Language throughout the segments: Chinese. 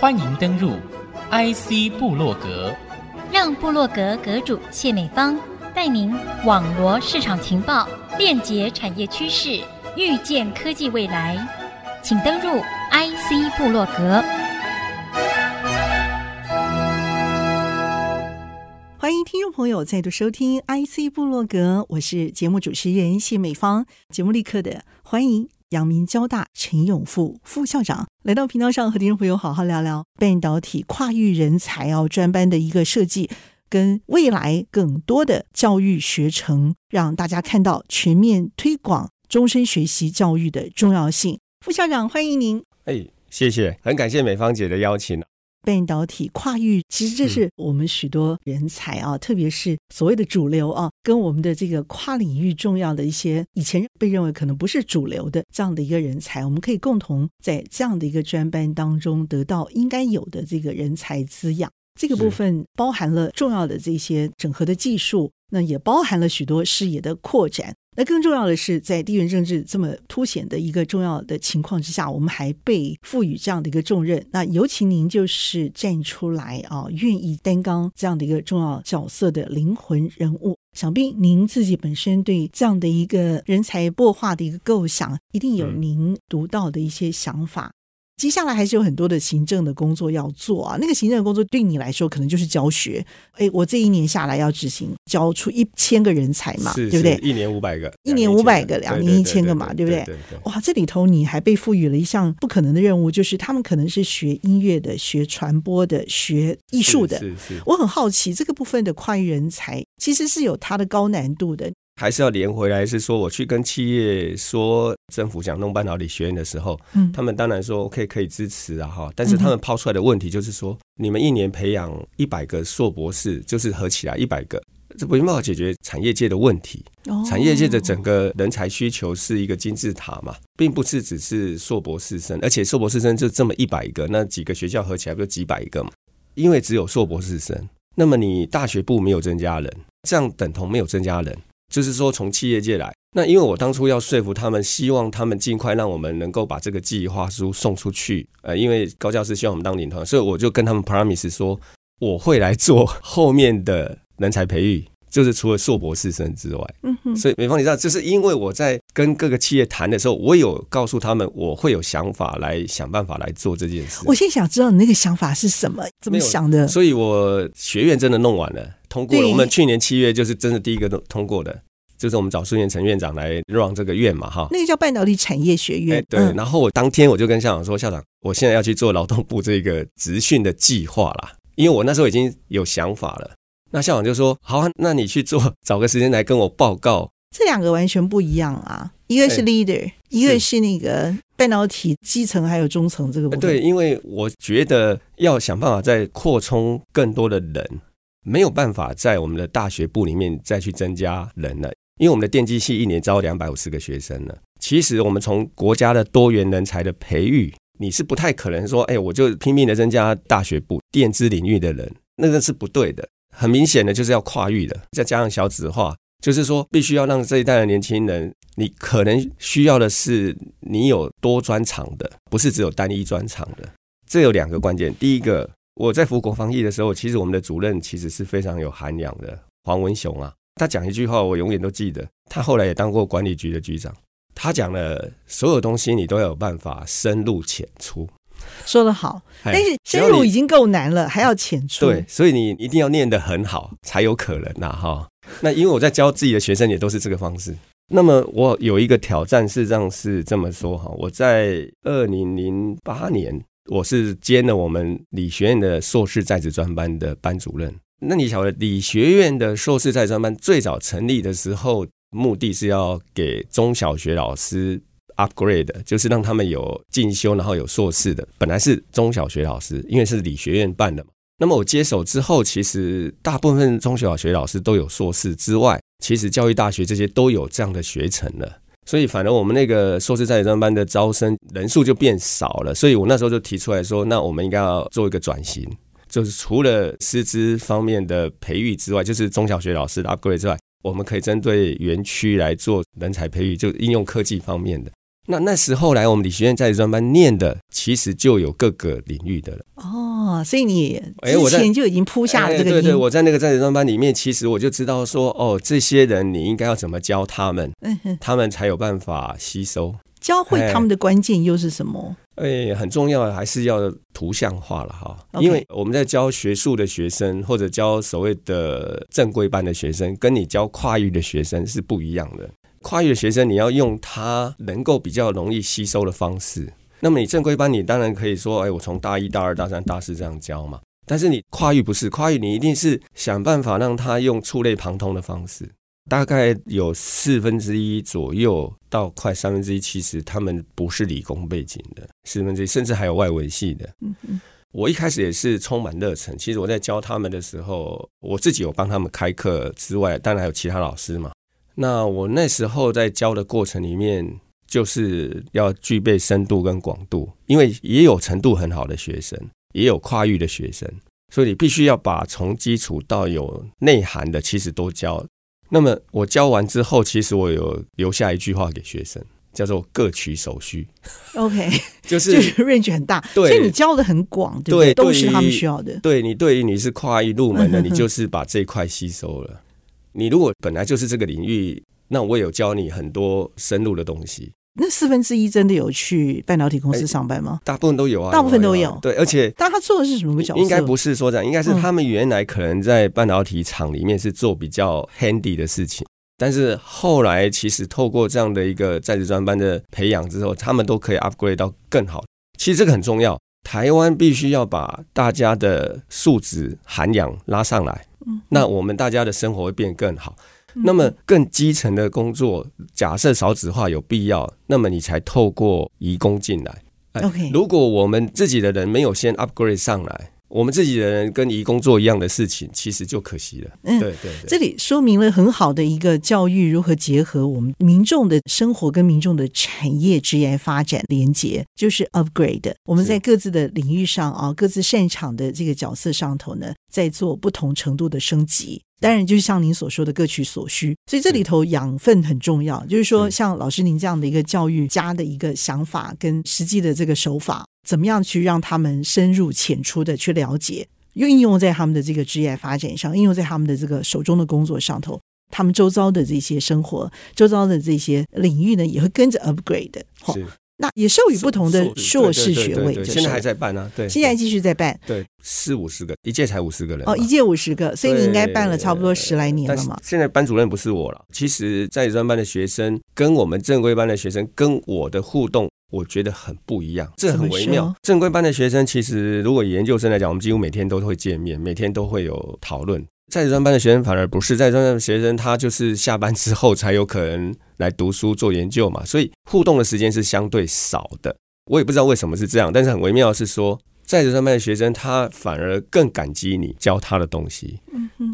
欢迎登入 IC 部落格，让部落格阁主谢美芳带您网罗市场情报，链接产业趋势，预见科技未来。请登入 IC 部落格。欢迎听众朋友再度收听 IC 部落格，我是节目主持人谢美芳。节目立刻的欢迎阳明交大陈永富副校长来到频道上，和听众朋友好好聊聊半导体跨域人才哦专班的一个设计，跟未来更多的教育学程，让大家看到全面推广终身学习教育的重要性。副校长，欢迎您。哎，谢谢，很感谢美芳姐的邀请。半导体跨域，其实这是我们许多人才啊，嗯、特别是所谓的主流啊，跟我们的这个跨领域重要的一些以前被认为可能不是主流的这样的一个人才，我们可以共同在这样的一个专班当中得到应该有的这个人才滋养。这个部分包含了重要的这些整合的技术，那也包含了许多视野的扩展。那更重要的是，在地缘政治这么凸显的一个重要的情况之下，我们还被赋予这样的一个重任。那尤其您就是站出来啊，愿意担纲这样的一个重要角色的灵魂人物。想必您自己本身对这样的一个人才擘画的一个构想，一定有您独到的一些想法。接下来还是有很多的行政的工作要做啊，那个行政的工作对你来说可能就是教学。哎，我这一年下来要执行教出一千个人才嘛，是对不对？一年五百个，一年五百个，两年一千个嘛，对不对？哇，这里头你还被赋予了一项不可能的任务，就是他们可能是学音乐的、学传播的、学艺术的。是是，是。我很好奇这个部分的跨域人才其实是有它的高难度的。还是要连回来，是说我去跟企业说政府想弄半导体学院的时候，嗯，他们当然说 OK 可以支持啊哈，但是他们抛出来的问题就是说，你们一年培养一百个硕博士，就是合起来一百个，这没办法解决产业界的问题。产业界的整个人才需求是一个金字塔嘛，并不是只是硕博士生，而且硕博士生就这么一百个，那几个学校合起来不就几百个嘛？因为只有硕博士生，那么你大学部没有增加人，这样等同没有增加人。就是说，从企业界来，那因为我当初要说服他们，希望他们尽快让我们能够把这个计划书送出去。呃，因为高教师希望我们当领头，所以我就跟他们 promise 说，我会来做后面的人才培育，就是除了硕博士生之外。嗯哼。所以美方，你知道，就是因为我在跟各个企业谈的时候，我有告诉他们，我会有想法来想办法来做这件事。我现在想知道你那个想法是什么，怎么想的？所以我学院真的弄完了。通过了，我们去年七月就是真的第一个通通过的，就是我们找孙元成院长来 run 这个院嘛，哈，那个叫半导体产业学院。欸、对，然后我当天我就跟校长说，校长，我现在要去做劳动部这个职训的计划啦，因为我那时候已经有想法了。那校长就说，好啊，那你去做，找个时间来跟我报告。这两个完全不一样啊，一个是 leader，、欸、一个是那个半导体基层还有中层这个部分。对，因为我觉得要想办法再扩充更多的人。没有办法在我们的大学部里面再去增加人了，因为我们的电机系一年招两百五十个学生了。其实我们从国家的多元人才的培育，你是不太可能说，哎，我就拼命的增加大学部电子领域的人，那个是不对的。很明显的就是要跨域的，再加上小子化，就是说必须要让这一代的年轻人，你可能需要的是你有多专长的，不是只有单一专长的。这有两个关键，第一个。我在服国防役的时候，其实我们的主任其实是非常有涵养的，黄文雄啊，他讲一句话，我永远都记得。他后来也当过管理局的局长，他讲了所有东西，你都要有办法深入浅出。说得好，但是深入已经够难了，还要浅出。对，所以你一定要念得很好，才有可能呐，哈。那因为我在教自己的学生，也都是这个方式。那么我有一个挑战，事实上是这么说哈，我在二零零八年。我是兼了我们理学院的硕士在职专班的班主任。那你晓得，理学院的硕士在职专班最早成立的时候，目的是要给中小学老师 upgrade，就是让他们有进修，然后有硕士的。本来是中小学老师，因为是理学院办的嘛。那么我接手之后，其实大部分中小学老师都有硕士之外，其实教育大学这些都有这样的学程了。所以，反而我们那个硕士在职专班的招生人数就变少了。所以我那时候就提出来说，那我们应该要做一个转型，就是除了师资方面的培育之外，就是中小学老师的 upgrade 之外，我们可以针对园区来做人才培育，就应用科技方面的。那那时候来我们理学院在职专班念的，其实就有各个领域的了。哦，所以你之前就已经铺下了这个、欸。对对，我在那个在职专班里面，其实我就知道说，哦，这些人你应该要怎么教他们，他们才有办法吸收。教会他们的关键又是什么？哎、欸，很重要的还是要图像化了哈。因为我们在教学术的学生，或者教所谓的正规班的学生，跟你教跨域的学生是不一样的。跨域的学生，你要用他能够比较容易吸收的方式。那么你正规班，你当然可以说，哎、欸，我从大一、大二、大三、大四这样教嘛。但是你跨域不是跨域，你一定是想办法让他用触类旁通的方式。大概有四分之一左右到快三分之一，其实他们不是理工背景的，四分之一甚至还有外文系的。嗯嗯，我一开始也是充满热忱。其实我在教他们的时候，我自己有帮他们开课之外，当然还有其他老师嘛。那我那时候在教的过程里面，就是要具备深度跟广度，因为也有程度很好的学生，也有跨域的学生，所以你必须要把从基础到有内涵的，其实都教。那么我教完之后，其实我有留下一句话给学生，叫做“各取所需”。OK，就是就是 range 很大，对，所以你教的很广，对不？对，都是他们需要的。对你，对于你是跨域入门的，你就是把这一块吸收了。你如果本来就是这个领域，那我有教你很多深入的东西。那四分之一真的有去半导体公司上班吗？大部分都有啊，大部分都有。对，而且，但他做的是什么个角色？应该不是说这样，应该是他们原来可能在半导体厂里面是做比较 handy 的事情，但是后来其实透过这样的一个在职专班的培养之后，他们都可以 upgrade 到更好。其实这个很重要，台湾必须要把大家的素质涵养拉上来，嗯那我们大家的生活会变更好。那么更基层的工作，假设少子化有必要，那么你才透过移工进来。OK，如果我们自己的人没有先 upgrade 上来。我们自己的人跟移工做一样的事情，其实就可惜了。嗯，对对，这里说明了很好的一个教育如何结合我们民众的生活跟民众的产业职业发展连接，就是 upgrade。我们在各自的领域上啊，各自擅长的这个角色上头呢，在做不同程度的升级。当然，就是像您所说的各取所需。所以这里头养分很重要，就是说像老师您这样的一个教育家的一个想法跟实际的这个手法。怎么样去让他们深入浅出的去了解，又应用在他们的这个职业发展上，应用在他们的这个手中的工作上头，他们周遭的这些生活，周遭的这些领域呢，也会跟着 upgrade 的。是，那也授予不同的硕士学位，就是现在还在办呢、啊，对，现在继续在办，对，四五十个，一届才五十个人，哦，一届五十个，所以你应该办了差不多十来年了嘛。现在班主任不是我了，其实在职专班的学生跟我们正规班的学生跟我的互动。我觉得很不一样，这很微妙。正规班的学生，其实如果以研究生来讲，我们几乎每天都会见面，每天都会有讨论。在职专班的学生反而不是，在职专班的学生他就是下班之后才有可能来读书做研究嘛，所以互动的时间是相对少的。我也不知道为什么是这样，但是很微妙的是说，在职专班的学生他反而更感激你教他的东西。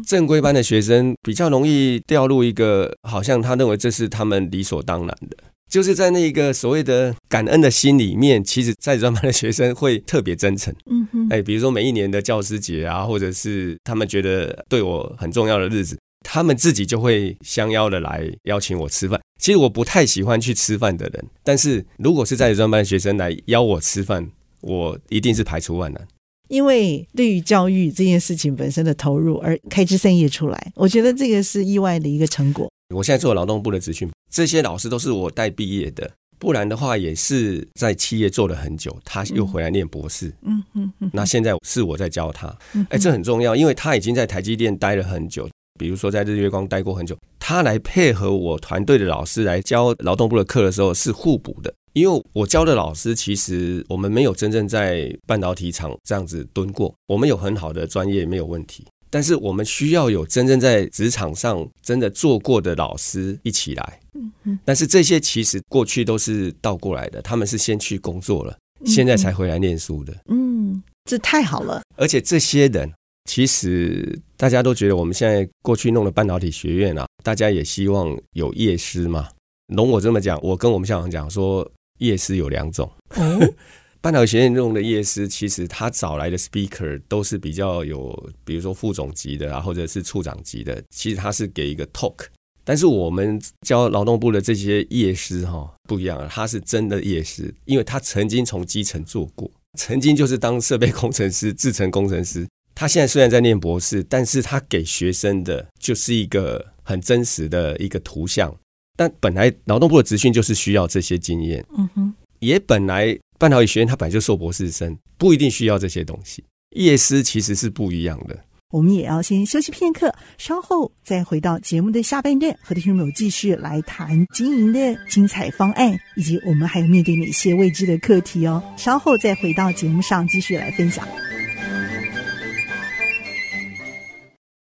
正规班的学生比较容易掉入一个，好像他认为这是他们理所当然的。就是在那个所谓的感恩的心里面，其实在专班的学生会特别真诚。嗯哼，哎，比如说每一年的教师节啊，或者是他们觉得对我很重要的日子，他们自己就会相邀的来邀请我吃饭。其实我不太喜欢去吃饭的人，但是如果是在专班的学生来邀我吃饭，我一定是排除万难。因为对于教育这件事情本身的投入而开枝散叶出来，我觉得这个是意外的一个成果。我现在做劳动部的职训，这些老师都是我带毕业的，不然的话也是在企业做了很久，他又回来念博士。嗯嗯嗯。那现在是我在教他，哎，这很重要，因为他已经在台积电待了很久，比如说在日月光待过很久，他来配合我团队的老师来教劳动部的课的时候是互补的，因为我教的老师其实我们没有真正在半导体厂这样子蹲过，我们有很好的专业，没有问题。但是我们需要有真正在职场上真的做过的老师一起来。嗯嗯。但是这些其实过去都是倒过来的，他们是先去工作了，现在才回来念书的。嗯，这太好了。而且这些人其实大家都觉得我们现在过去弄的半导体学院啊，大家也希望有业师嘛。容我这么讲，我跟我们校长讲说，业师有两种。哦 半导体学院用的夜师，其实他找来的 speaker 都是比较有，比如说副总级的啊，或者是处长级的。其实他是给一个 talk，但是我们教劳动部的这些夜师哈不一样，他是真的夜师，因为他曾经从基层做过，曾经就是当设备工程师、制程工程师。他现在虽然在念博士，但是他给学生的就是一个很真实的一个图像。但本来劳动部的职训就是需要这些经验，嗯哼，也本来半导体学院他本来就硕博士生，不一定需要这些东西。夜师其实是不一样的。我们也要先休息片刻，稍后再回到节目的下半段，和听众朋友继续来谈经营的精彩方案，以及我们还有面对哪些未知的课题哦。稍后再回到节目上继续来分享。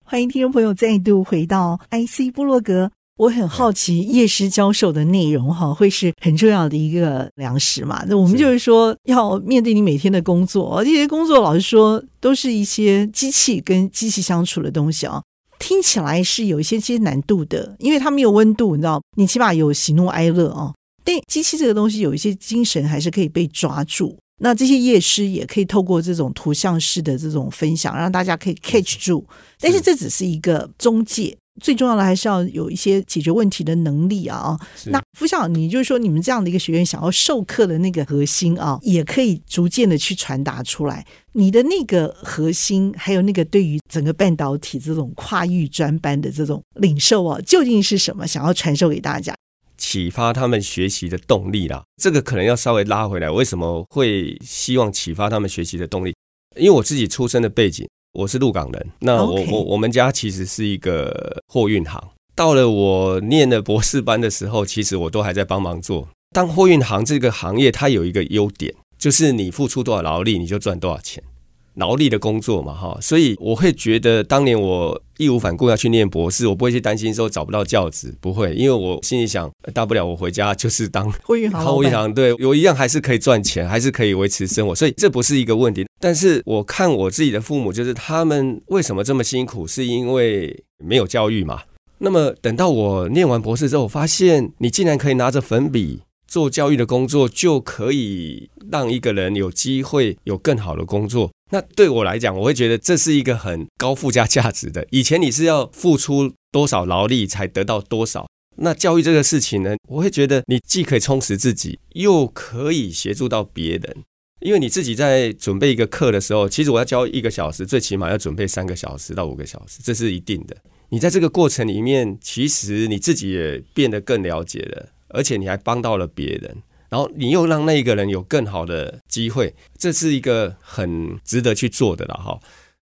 欢迎听众朋友再度回到 IC 部落格。我很好奇，夜师教授的内容哈，会是很重要的一个粮食嘛？那我们就是说，要面对你每天的工作，这些工作老实说，都是一些机器跟机器相处的东西啊，听起来是有一些些难度的，因为它没有温度，你知道，你起码有喜怒哀乐啊。但机器这个东西有一些精神还是可以被抓住。那这些夜师也可以透过这种图像式的这种分享，让大家可以 catch 住。但是这只是一个中介，最重要的还是要有一些解决问题的能力啊！那副校长，你就是说你们这样的一个学院想要授课的那个核心啊，也可以逐渐的去传达出来。你的那个核心，还有那个对于整个半导体这种跨域专班的这种领受啊，究竟是什么？想要传授给大家？启发他们学习的动力啦，这个可能要稍微拉回来。为什么会希望启发他们学习的动力？因为我自己出身的背景，我是鹿港人。那我.我我们家其实是一个货运行。到了我念了博士班的时候，其实我都还在帮忙做。当货运行这个行业，它有一个优点，就是你付出多少劳力，你就赚多少钱。劳力的工作嘛，哈，所以我会觉得，当年我义无反顾要去念博士，我不会去担心说找不到教职，不会，因为我心里想，大不了我回家就是当 会运行，对，我一样还是可以赚钱，还是可以维持生活，所以这不是一个问题。但是我看我自己的父母，就是他们为什么这么辛苦，是因为没有教育嘛。那么等到我念完博士之后，我发现你竟然可以拿着粉笔做教育的工作，就可以让一个人有机会有更好的工作。那对我来讲，我会觉得这是一个很高附加价值的。以前你是要付出多少劳力才得到多少，那教育这个事情呢，我会觉得你既可以充实自己，又可以协助到别人。因为你自己在准备一个课的时候，其实我要教一个小时，最起码要准备三个小时到五个小时，这是一定的。你在这个过程里面，其实你自己也变得更了解了，而且你还帮到了别人。然后你又让那一个人有更好的机会，这是一个很值得去做的了哈。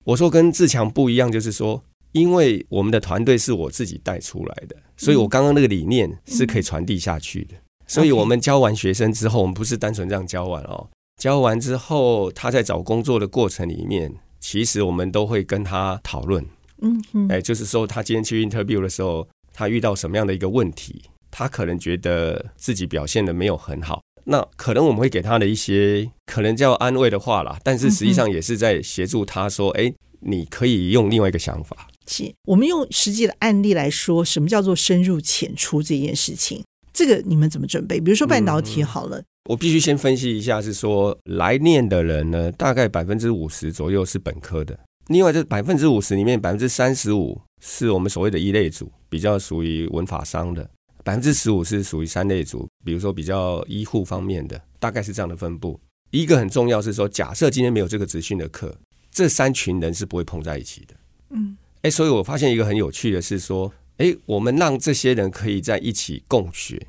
我说跟自强不一样，就是说，因为我们的团队是我自己带出来的，所以我刚刚那个理念是可以传递下去的。所以我们教完学生之后，我们不是单纯这样教完哦，教完之后他在找工作的过程里面，其实我们都会跟他讨论，嗯嗯，哎，就是说他今天去 interview 的时候，他遇到什么样的一个问题。他可能觉得自己表现的没有很好，那可能我们会给他的一些 可能叫安慰的话啦，但是实际上也是在协助他说：“哎，你可以用另外一个想法。”是，我们用实际的案例来说，什么叫做深入浅出这件事情？这个你们怎么准备？比如说半导体好了，嗯，我必须先分析一下，是说来念的人呢，大概百分之五十左右是本科的，另外这百分之五十里面百分之三十五是我们所谓的一类组，比较属于文法商的。百分之十五是属于三类组，比如说比较医护方面的，大概是这样的分布。一个很重要是说，假设今天没有这个职训的课，这三群人是不会碰在一起的。嗯，哎，所以我发现一个很有趣的是说，哎，我们让这些人可以在一起共学，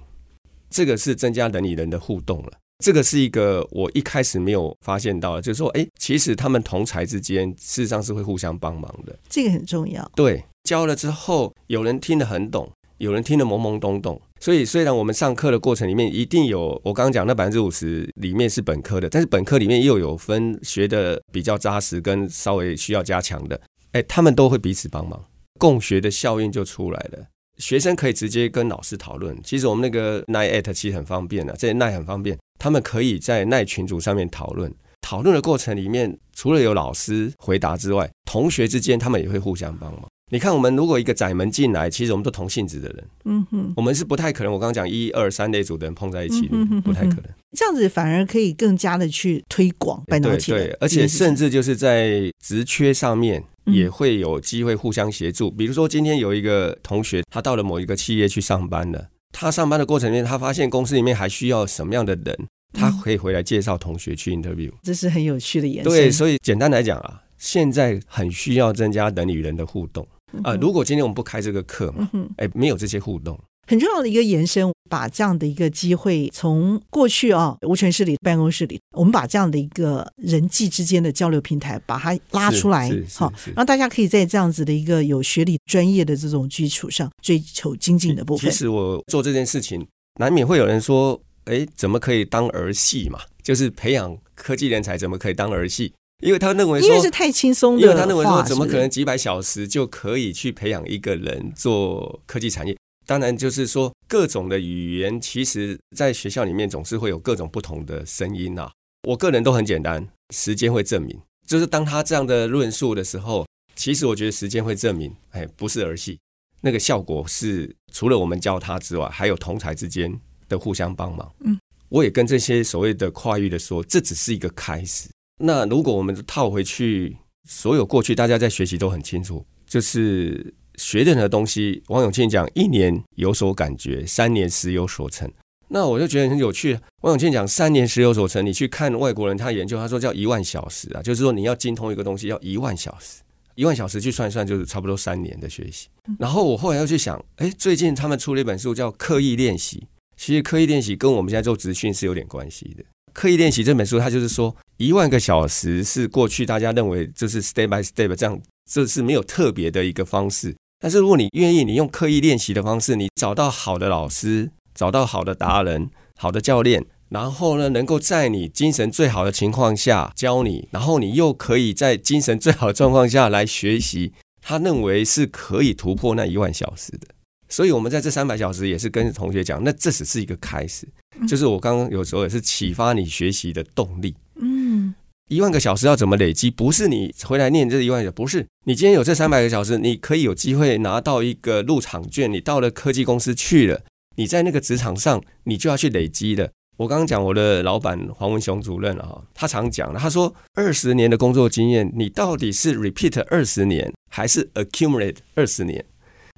这个是增加人与人的互动了。这个是一个我一开始没有发现到的，就是说，哎，其实他们同才之间事实上是会互相帮忙的。这个很重要。对，教了之后，有人听得很懂。有人听得懵懵懂懂，所以虽然我们上课的过程里面一定有我刚刚讲那百分之五十里面是本科的，但是本科里面又有分学的比较扎实跟稍微需要加强的，哎，他们都会彼此帮忙，共学的效应就出来了。学生可以直接跟老师讨论，其实我们那个 LINE@ 其实很方便的，这 Nine 很方便，他们可以在 Nine 群组上面讨论，讨论的过程里面除了有老师回答之外，同学之间他们也会互相帮忙。你看，我们如果一个窄门进来，其实我们都同性质的人，嗯哼，我们是不太可能。我刚刚讲一二三类组的人碰在一起，嗯、哼哼哼不太可能。这样子反而可以更加的去推广半导体，对，对，而且甚至就是在职缺上面也会有机会互相协助。嗯、比如说，今天有一个同学，他到了某一个企业去上班了，他上班的过程里面，他发现公司里面还需要什么样的人，他可以回来介绍同学去 interview，这是很有趣的延伸。对，所以简单来讲啊，现在很需要增加人与人的互动。啊、呃，如果今天我们不开这个课嘛，哎、嗯，没有这些互动，很重要的一个延伸，把这样的一个机会从过去啊，无权室里办公室里，我们把这样的一个人际之间的交流平台，把它拉出来，好，让大家可以在这样子的一个有学历、专业的这种基础上追求精进的部分。其实我做这件事情，难免会有人说，哎，怎么可以当儿戏嘛？就是培养科技人才，怎么可以当儿戏？因为他认为说，因为是太轻松的，因为他认为说，怎么可能几百小时就可以去培养一个人做科技产业？当然，就是说各种的语言，其实在学校里面总是会有各种不同的声音啊。我个人都很简单，时间会证明。就是当他这样的论述的时候，其实我觉得时间会证明，哎，不是儿戏，那个效果是除了我们教他之外，还有同才之间的互相帮忙。嗯，我也跟这些所谓的跨域的说，这只是一个开始。那如果我们套回去，所有过去大家在学习都很清楚，就是学任何东西，王永庆讲一年有所感觉，三年时有所成。那我就觉得很有趣。王永庆讲三年时有所成，你去看外国人他研究，他说叫一万小时啊，就是说你要精通一个东西要一万小时，一万小时去算一算就是差不多三年的学习。然后我后来又去想，哎，最近他们出了一本书叫《刻意练习》，其实刻意练习跟我们现在做职训是有点关系的。刻意练习这本书，它就是说一万个小时是过去大家认为就是 step by step 这样，这是没有特别的一个方式。但是如果你愿意，你用刻意练习的方式，你找到好的老师，找到好的达人、好的教练，然后呢，能够在你精神最好的情况下教你，然后你又可以在精神最好的状况下来学习，他认为是可以突破那一万小时的。所以，我们在这三百小时也是跟同学讲，那这只是一个开始，就是我刚刚有时候也是启发你学习的动力。一万个小时要怎么累积？不是你回来念这一万个小时，不是你今天有这三百个小时，你可以有机会拿到一个入场券。你到了科技公司去了，你在那个职场上，你就要去累积的。我刚刚讲我的老板黄文雄主任啊，他常讲，他说二十年的工作经验，你到底是 repeat 二十年，还是 accumulate 二十年？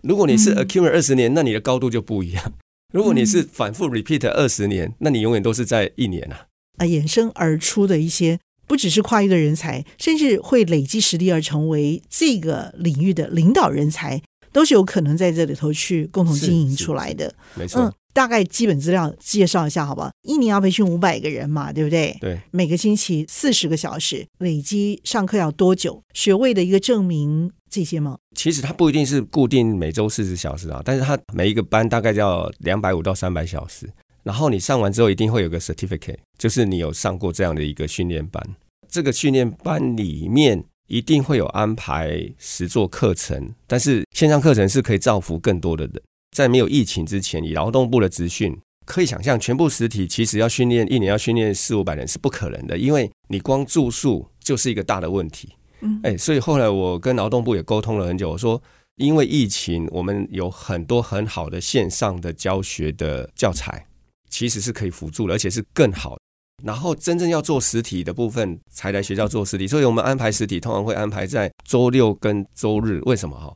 如果你是 accumulate 二十年，那你的高度就不一样。如果你是反复 repeat 二十年，那你永远都是在一年啊。啊，衍生而出的一些，不只是跨域的人才，甚至会累积实力而成为这个领域的领导人才，都是有可能在这里头去共同经营出来的。没错。嗯，大概基本资料介绍一下，好不好？一年要培训五百个人嘛，对不对？对。每个星期四十个小时，累积上课要多久？学位的一个证明。这些吗？其实它不一定是固定每周四十小时啊，但是它每一个班大概要两百五到三百小时。然后你上完之后一定会有个 certificate，就是你有上过这样的一个训练班。这个训练班里面一定会有安排实作课程，但是线上课程是可以造福更多的人。在没有疫情之前，以劳动部的职训可以想象，全部实体其实要训练一年要训练四五百人是不可能的，因为你光住宿就是一个大的问题。嗯哎，所以后来我跟劳动部也沟通了很久，我说，因为疫情，我们有很多很好的线上的教学的教材，其实是可以辅助的，而且是更好。然后真正要做实体的部分，才来学校做实体。所以我们安排实体，通常会安排在周六跟周日。为什么哈？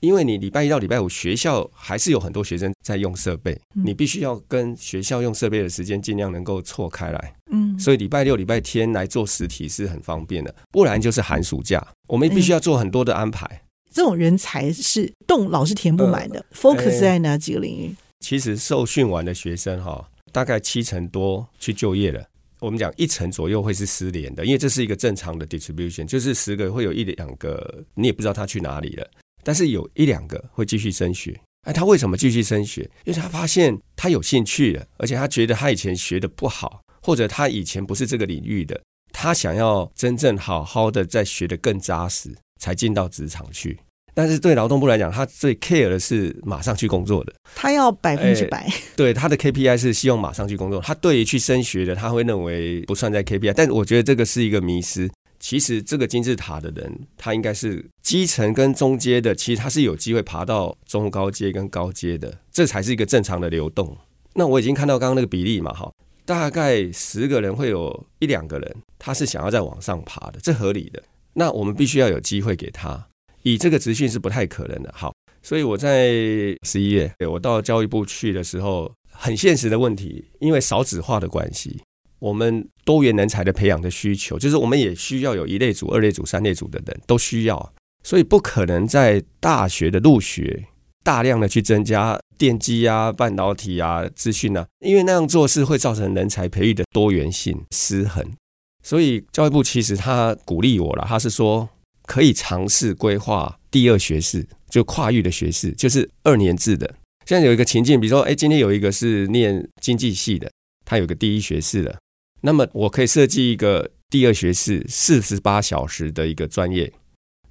因为你礼拜一到礼拜五学校还是有很多学生在用设备，你必须要跟学校用设备的时间尽量能够错开来。嗯，所以礼拜六、礼拜天来做实体是很方便的，不然就是寒暑假，我们必须要做很多的安排。嗯，这种人才是洞老是填不满的。呃，focus 在哪几个领域？其实受训完的学生哈，大概七成多去就业了。我们讲一成左右会是失联的，因为这是一个正常的 distribution，就是十个会有一两个你也不知道他去哪里了。但是有一两个会继续升学，哎，他为什么继续升学？因为他发现他有兴趣了，而且他觉得他以前学的不好，或者他以前不是这个领域的，他想要真正好好的再学得更扎实，才进到职场去。但是对劳动部来讲，他最 care 的是马上去工作的，他要百分之百。对，他的 KPI 是希望马上去工作。他对于去升学的，他会认为不算在 KPI。但我觉得这个是一个迷失。其实这个金字塔的人，他应该是基层跟中阶的，其实他是有机会爬到中高阶跟高阶的，这才是一个正常的流动。那我已经看到刚刚那个比例嘛，哈，大概十个人会有一两个人，他是想要再往上爬的，这合理的。那我们必须要有机会给他，以这个职训是不太可能的。好，所以我在十一月，我到教育部去的时候，很现实的问题，因为少子化的关系。我们多元人才的培养的需求，就是我们也需要有一类组、二类组、三类组的人都需要，所以不可能在大学的入学大量的去增加电机啊、半导体啊、资讯啊，因为那样做是会造成人才培育的多元性失衡。所以教育部其实他鼓励我了，他是说可以尝试规划第二学士，就跨域的学士，就是二年制的。现在有一个情境，比如说，哎，今天有一个是念经济系的，他有个第一学士的。那么我可以设计一个第二学士四十八小时的一个专业，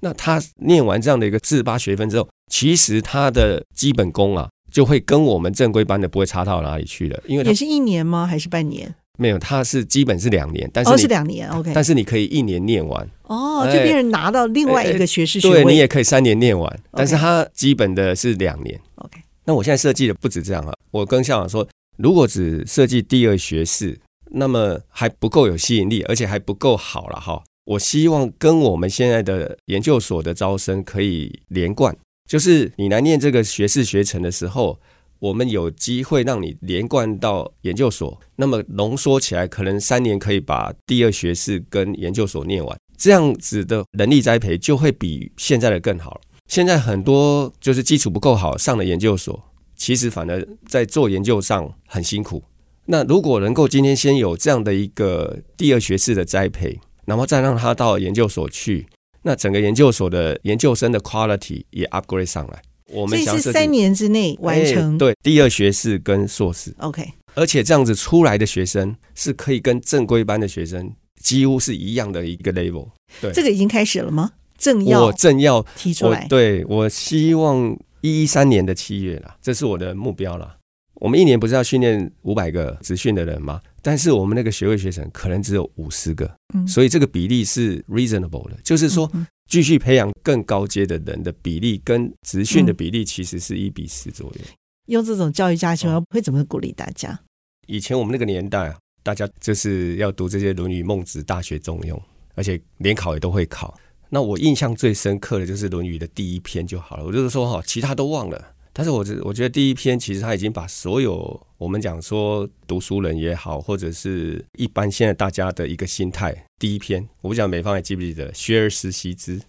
那他念完这样的一个四十八学分之后，其实他的基本功啊，就会跟我们正规班的不会差到哪里去了。因为也是一年吗？还是半年？没有，他是基本是两年，但是哦是两年，OK。但是你可以一年念完哦，就变成拿到另外一个学士学位。对，你也可以三年念完，但是他基本的是两年，OK。那我现在设计的不止这样啊，我跟校长说，如果只设计第二学士。那么还不够有吸引力，而且还不够好了哈。我希望跟我们现在的研究所的招生可以连贯，就是你来念这个学士学程的时候，我们有机会让你连贯到研究所。那么浓缩起来，可能三年可以把第二学士跟研究所念完，这样子的能力栽培就会比现在的更好。现在很多就是基础不够好，上了研究所，其实反而在做研究上很辛苦。那如果能够今天先有这样的一个第二学士的栽培，然后再让他到研究所去，那整个研究所的研究生的 quality 也 upgrade 上来。我们想是三年之内完成，对，第二学士跟硕士，OK。而且这样子出来的学生是可以跟正规班的学生几乎是一样的一个 level。对，这个已经开始了吗？正要我正要提出来，对，我希望一一三年的七月啦，这是我的目标啦。我们一年不是要训练五百个职训的人吗？但是我们那个学位学生可能只有五十个，嗯，所以这个比例是 reasonable 的，就是说继续培养更高阶的人的比例跟职训的比例其实是一比十左右。用这种教育家训会怎么鼓励大家？以前我们那个年代，大家就是要读这些《论语》《孟子》《大学》《中庸》，而且联考也都会考。那我印象最深刻的就是《论语》的第一篇就好了，我就是说哈，其他都忘了。但是我觉我觉得第一篇其实他已经把所有我们讲说读书人也好，或者是一般现在大家的一个心态，第一篇我不讲美方还记不记得“学而时习之，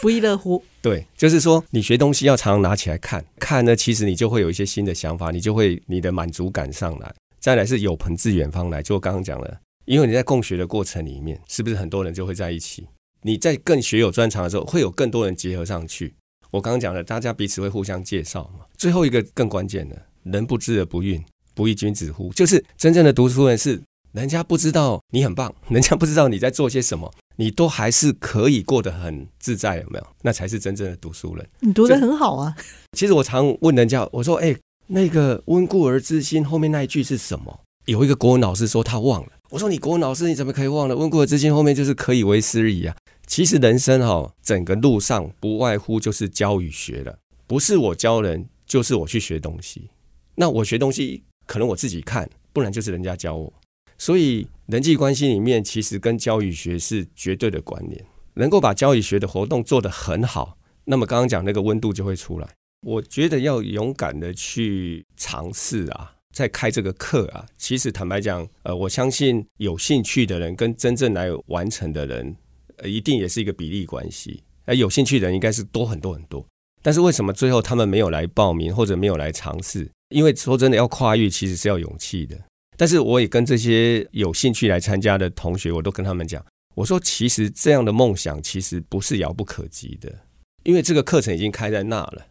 不亦乐乎”？对，就是说你学东西要常常拿起来看，看呢，其实你就会有一些新的想法，你就会你的满足感上来。再来是有朋自远方来，就我刚刚讲了，因为你在共学的过程里面，是不是很多人就会在一起？你在更学有专长的时候，会有更多人结合上去。我刚刚讲了，大家彼此会互相介绍嘛。最后一个更关键的，人不知而不愠，不亦君子乎？就是真正的读书人是，人家不知道你很棒，人家不知道你在做些什么，你都还是可以过得很自在，有没有？那才是真正的读书人。你读得很好啊。其实我常问人家，我说：“哎，那个温故而知新后面那一句是什么？”有一个国文老师说他忘了。我说：“你国文老师你怎么可以忘了？温故而知新后面就是可以为师矣啊。”其实人生哈，整个路上不外乎就是教与学了，不是我教人，就是我去学东西。那我学东西，可能我自己看，不然就是人家教我。所以人际关系里面，其实跟教与学是绝对的关联。能够把教与学的活动做得很好，那么刚刚讲那个温度就会出来。我觉得要勇敢的去尝试啊，在开这个课啊。其实坦白讲，呃，我相信有兴趣的人跟真正来完成的人。一定也是一个比例关系，而有兴趣的人应该是多很多很多。但是为什么最后他们没有来报名或者没有来尝试？因为说真的，要跨域其实是要勇气的。但是我也跟这些有兴趣来参加的同学，我都跟他们讲，我说其实这样的梦想其实不是遥不可及的，因为这个课程已经开在那了。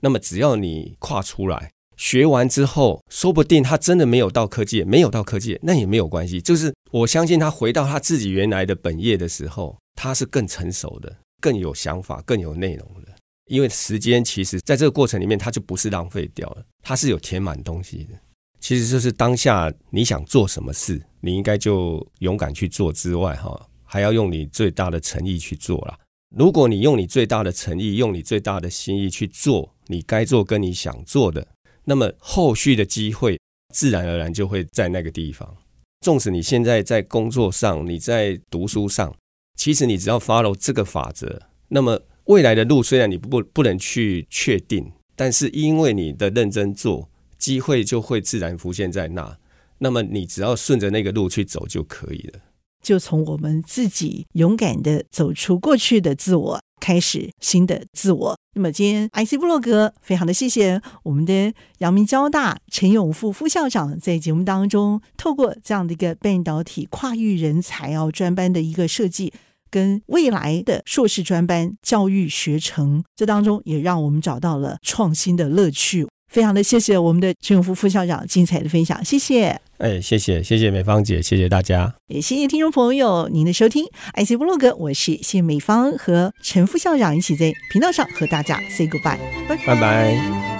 那么只要你跨出来。学完之后，说不定他真的没有到科技，没有到科技，那也没有关系。就是我相信他回到他自己原来的本业的时候，他是更成熟的，更有想法，更有内容的。因为时间其实在这个过程里面，它就不是浪费掉了，它是有填满东西的。其实就是当下你想做什么事，你应该就勇敢去做之外，哈，还要用你最大的诚意去做啦。如果你用你最大的诚意，用你最大的心意去做你该做跟你想做的，那么后续的机会自然而然就会在那个地方。纵使你现在在工作上，你在读书上，其实你只要 follow 这个法则，那么未来的路虽然你不不能去确定，但是因为你的认真做，机会就会自然浮现在那。那么你只要顺着那个路去走就可以了。就从我们自己勇敢的走出过去的自我，开始新的自我。那么今天 IC 部落格非常的谢谢我们的阳明交大陈永富副校长在节目当中，透过这样的一个半导体跨域人才哦专班的一个设计，跟未来的硕士专班教育学程，这当中也让我们找到了创新的乐趣。非常的谢谢我们的陈永福副校长精彩的分享，谢谢。哎，谢谢谢谢美芳姐，谢谢大家，也谢谢听众朋友您的收听。IC 部落格，我是谢美芳和陈副校长一起在频道上和大家 say goodbye，拜拜。拜拜。